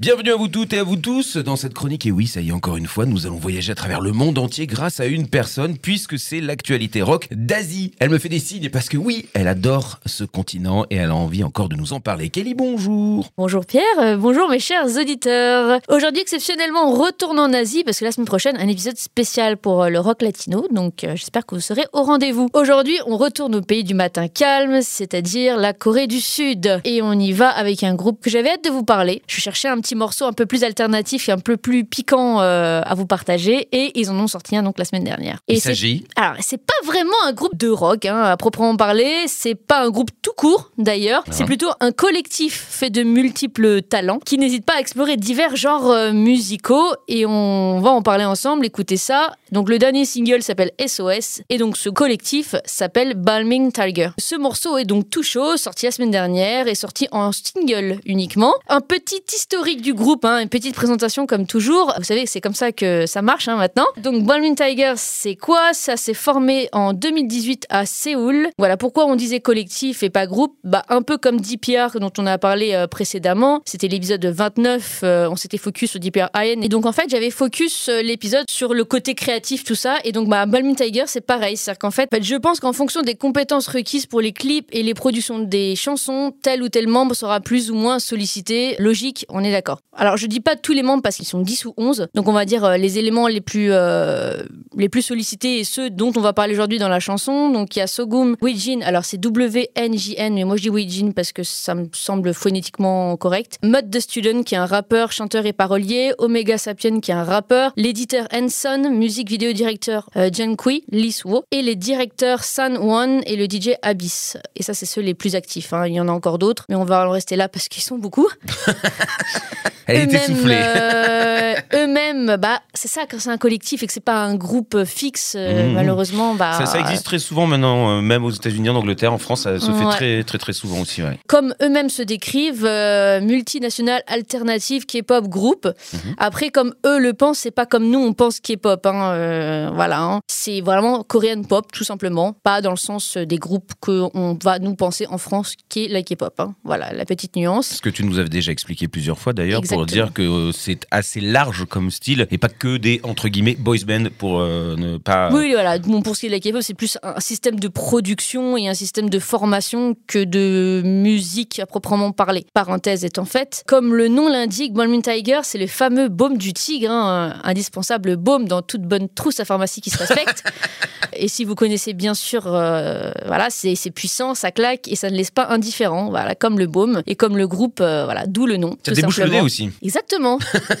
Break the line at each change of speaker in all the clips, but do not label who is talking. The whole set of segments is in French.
Bienvenue à vous toutes et à vous tous dans cette chronique. Et oui, ça y est, encore une fois, nous allons voyager à travers le monde entier grâce à une personne, puisque c'est l'actualité rock d'Asie. Elle me fait des signes parce que oui, elle adore ce continent et elle a envie encore de nous en parler. Kelly, bonjour.
Bonjour Pierre, euh, bonjour mes chers auditeurs. Aujourd'hui, exceptionnellement, on retourne en Asie parce que la semaine prochaine, un épisode spécial pour euh, le rock latino. Donc, euh, j'espère que vous serez au rendez-vous. Aujourd'hui, on retourne au pays du matin calme, c'est-à-dire la Corée du Sud. Et on y va avec un groupe que j'avais hâte de vous parler. Je cherchais un petit morceau un peu plus alternatif et un peu plus piquant euh, à vous partager et ils en ont sorti un donc la semaine dernière. Et
Il s'agit
alors, c'est pas vraiment un groupe de rock, hein, à proprement parler. C'est pas un groupe tout court, d'ailleurs. C'est plutôt un collectif fait de multiples talents qui n'hésite pas à explorer divers genres euh, musicaux. Et on va en parler ensemble. Écoutez ça. Donc, le dernier single s'appelle SOS. Et donc, ce collectif s'appelle Balming Tiger. Ce morceau est donc tout chaud, sorti la semaine dernière et sorti en single uniquement. Un petit historique du groupe, hein, une petite présentation comme toujours. Vous savez, c'est comme ça que ça marche hein, maintenant. Donc, Balming Tiger, c'est quoi? Ça s'est formé en 2018 à Séoul. Voilà pourquoi on disait collectif et pas groupe. Bah, un peu comme DPR dont on a parlé euh, précédemment. C'était l'épisode 29. euh, on s'était focus sur DPR IN. Et donc, en fait, j'avais focus euh, l'épisode sur le côté créatif, tout ça. Et donc, bah, Tiger, c'est pareil. C'est-à-dire qu'en fait, en fait, je pense qu'en fonction des compétences requises pour les clips et les productions des chansons, tel ou tel membre sera plus ou moins sollicité. Logique, on est d'accord. Alors, je dis pas tous les membres parce qu'ils sont 10 ou 11. Donc, on va dire euh, les éléments les plus, euh, les plus sollicités et ceux dont on va parler aujourd'hui dans la chanson. Donc, il y a Sogum Wijin. Alors, c'est W-N-J-N, mais moi je dis Wijin parce que ça me semble phonétiquement correct. Mud the Student, qui est un rappeur, chanteur et parolier. Omega Sapien, qui est un rappeur. L'éditeur Hanson, musique vidéo directeur euh, Jen Kui, Lee Suo. Et les directeurs San Won et le DJ Abyss. Et ça, c'est ceux les plus actifs. hein. Il y en a encore d'autres, mais on va en rester là parce qu'ils sont beaucoup.
Elle est
Eux-mêmes,
essoufflée.
euh, eux-mêmes, bah, c'est ça quand c'est un collectif et que c'est pas un groupe fixe, euh,
Mhm.
malheureusement, bah,
Ça, ça existe très souvent maintenant, euh, même aux États-Unis, en Angleterre, en France, ça se fait très, très, très souvent aussi. Ouais.
comme eux-mêmes se décrivent, euh, multinationale alternative K-pop groupe.
Mhm.
Après, comme eux le pensent, c'est pas comme nous on pense K-pop. hein, euh, voilà, hein. c'est vraiment Korean pop tout simplement, pas dans le sens des groupes que on va nous penser en France qui est la K-pop. hein. Voilà, la petite nuance.
Ce que tu nous avais déjà expliqué plusieurs fois d'ailleurs, pour dire que euh, c'est assez large comme style et pas que des entre guillemets boys band pour euh, ne pas.
Oui, voilà. Bon, pour ce qui est de la K-pop, c'est plus un système de production et un système de formation que de musique à proprement parler. Parenthèse étant faite, comme le nom l'indique, Balmain Tiger, c'est le fameux baume du tigre, hein, indispensable baume dans toute bonne trousse à pharmacie qui se respecte. et si vous connaissez bien sûr, euh, voilà, c'est puissant, ça claque et ça ne laisse pas indifférent. Voilà, comme le baume et comme le groupe, euh, voilà, d'où le nom.
Ça
tout
débouche le nez aussi.
Exactement.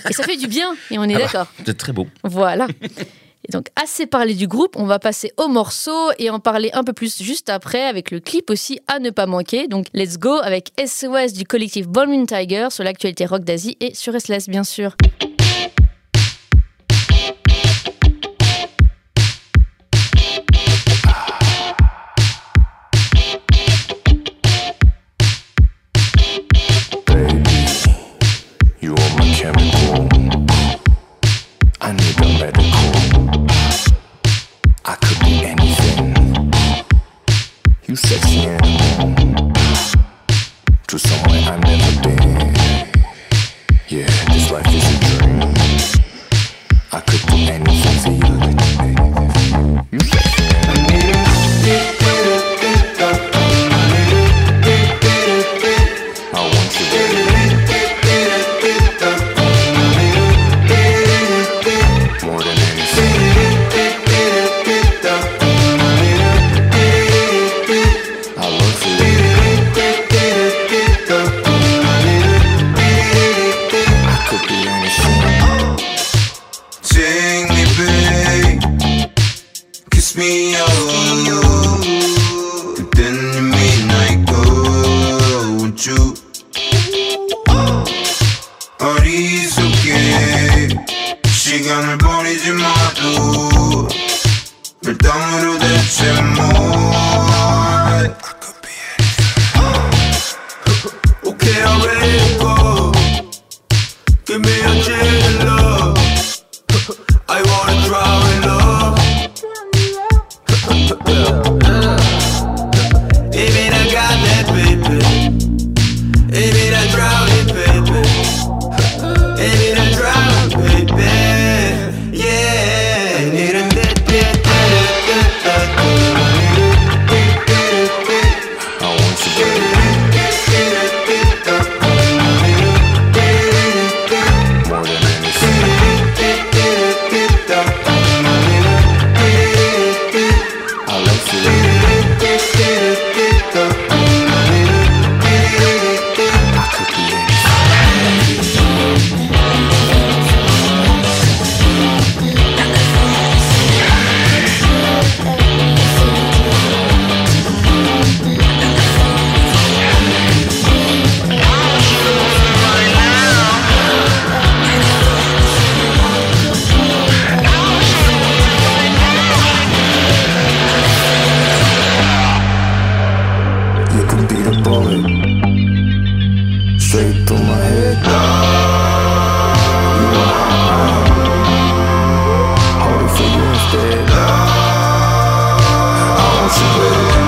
et ça fait du bien. Et on est
Ah bah,
d'accord.
C'est très beau.
Voilà. Et donc, assez parlé du groupe, on va passer au morceau et en parler un peu plus juste après avec le clip aussi à ne pas manquer. Donc, let's go avec SOS du collectif Balloon Tiger sur l'actualité rock d'Asie et sur SLS, bien sûr.
you. straight through my head. Hold it for instead. I want you, baby.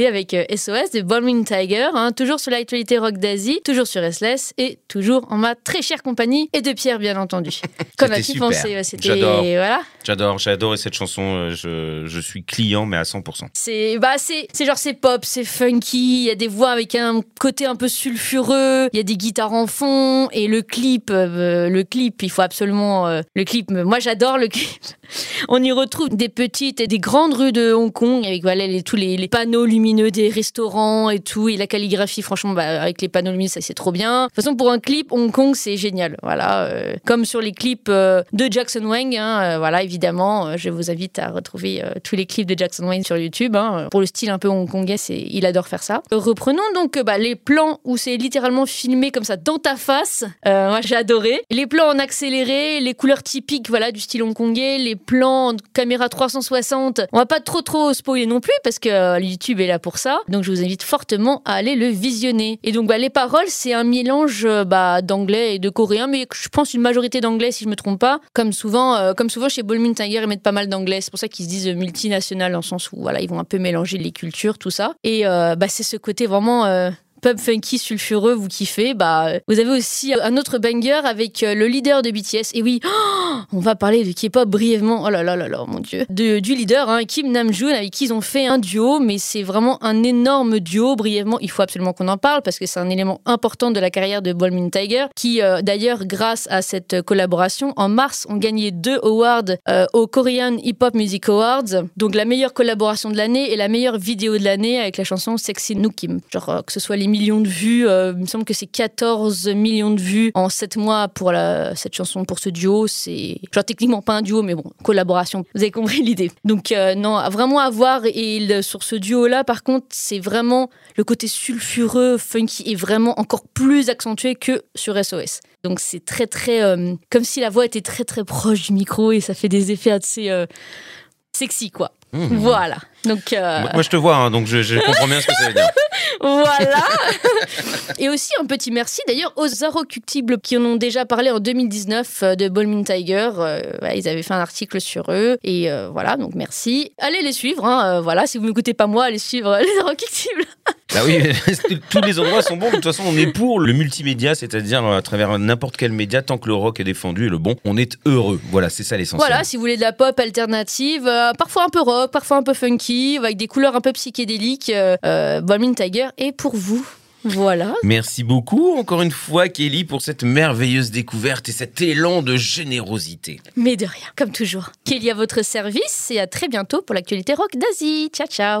Avec euh, SOS de Ballroom Tiger, hein, toujours sur l'actualité rock d'Asie, toujours sur SLS et toujours en ma très chère compagnie et de Pierre, bien entendu. As-tu
super.
pensé Ouais, C'était
J'adore.
voilà.
J'adore, j'ai adoré cette chanson. euh, Je, je suis client, mais à 100%.
C'est bah c'est c'est genre c'est pop, c'est funky, il y a des voix avec un côté un peu sulfureux, il y a des guitares en fond et le clip euh, le clip, il faut absolument euh, le clip moi j'adore le clip. On y retrouve des petites et des grandes rues de Hong Kong avec voilà les, tous les, les panneaux lumineux des restaurants et tout et la calligraphie franchement bah, avec les panneaux lumineux ça c'est trop bien. De toute façon pour un clip Hong Kong c'est génial. Voilà euh, comme sur les clips euh, de Jackson Wang hein, euh, voilà évidemment je vous invite à retrouver tous les clips de Jackson Wang sur YouTube hein. pour le style un peu hongkongais il adore faire ça. Reprenons donc bah, les plans où c'est littéralement filmé comme ça dans ta face. Moi j'ai adoré. Les plans en accéléré, les couleurs typiques voilà du style hongkongais, les plans en caméra 360. On va pas trop trop spoiler non plus parce que YouTube est là pour ça. Donc je vous invite fortement à aller le visionner. Et donc bah, les paroles c'est un mélange euh, bah, d'anglais et de coréen, mais je pense une majorité d'anglais si je me trompe pas. Comme souvent, euh, comme souvent chez Ballroom Tiger ils mettent pas mal d'anglais. C'est pour ça qu'ils se disent euh, multinational dans le sens où voilà ils vont un peu mélanger les cultures tout ça. Et bah, c'est ce côté vraiment pub funky sulfureux, vous kiffez, bah vous avez aussi un autre banger avec euh, le leader de BTS. Et oui, on va parler de K-pop brièvement. Oh là là là là, mon dieu. Du leader, hein, Kim Namjoon, avec qui ils ont fait un duo, mais c'est vraiment un énorme duo. Brièvement, il faut absolument qu'on en parle parce que c'est un élément important de la carrière de Ballmin Tiger, qui euh, d'ailleurs, grâce à cette collaboration, en mars, ont gagné deux awards euh, au Korean Hip Hop Music Awards. Donc la meilleure collaboration de l'année et la meilleure vidéo de l'année avec la chanson Sexy Nukim. Genre euh, que ce soit les millions de vues, euh, il me semble que c'est 14 millions de vues en 7 mois pour la, cette chanson, pour ce duo. C'est genre techniquement pas un duo, mais bon, collaboration. Vous avez compris l'idée. Donc euh, non, vraiment à voir. Et sur ce duo-là, par contre, c'est vraiment le côté sulfureux, funky est vraiment encore plus accentué que sur SOS. Donc c'est très très euh, comme si la voix était très très proche du micro et ça fait des effets assez sexy quoi. Voilà. Donc euh,
Moi, je te vois, hein, donc je, je comprends bien ce que ça veut dire.
voilà. Et aussi un petit merci d'ailleurs aux Arocuctibles qui en ont déjà parlé en 2019 euh, de Ballmin Tiger. Euh, voilà, ils avaient fait un article sur eux et euh, voilà donc merci. Allez les suivre. hein, voilà si vous m'écoutez pas moi, allez suivre les Arocuctibles.
Bah oui, tous les endroits sont bons. De toute façon, on est pour le multimédia, c'est-à-dire euh, à travers n'importe quel média, tant que le rock est défendu et le bon, on est heureux. Voilà, c'est ça l'essentiel.
Voilà si vous voulez de la pop alternative, euh, parfois un peu rock, parfois un peu funky, avec des couleurs un peu psychédéliques. Euh, euh, Tiger est pour vous. Voilà.
Merci beaucoup encore une fois Kelly pour cette merveilleuse découverte et cet élan de générosité.
Mais de rien, comme toujours. Kelly à votre service et à très bientôt pour l'actualité rock d'Asie. Ciao ciao.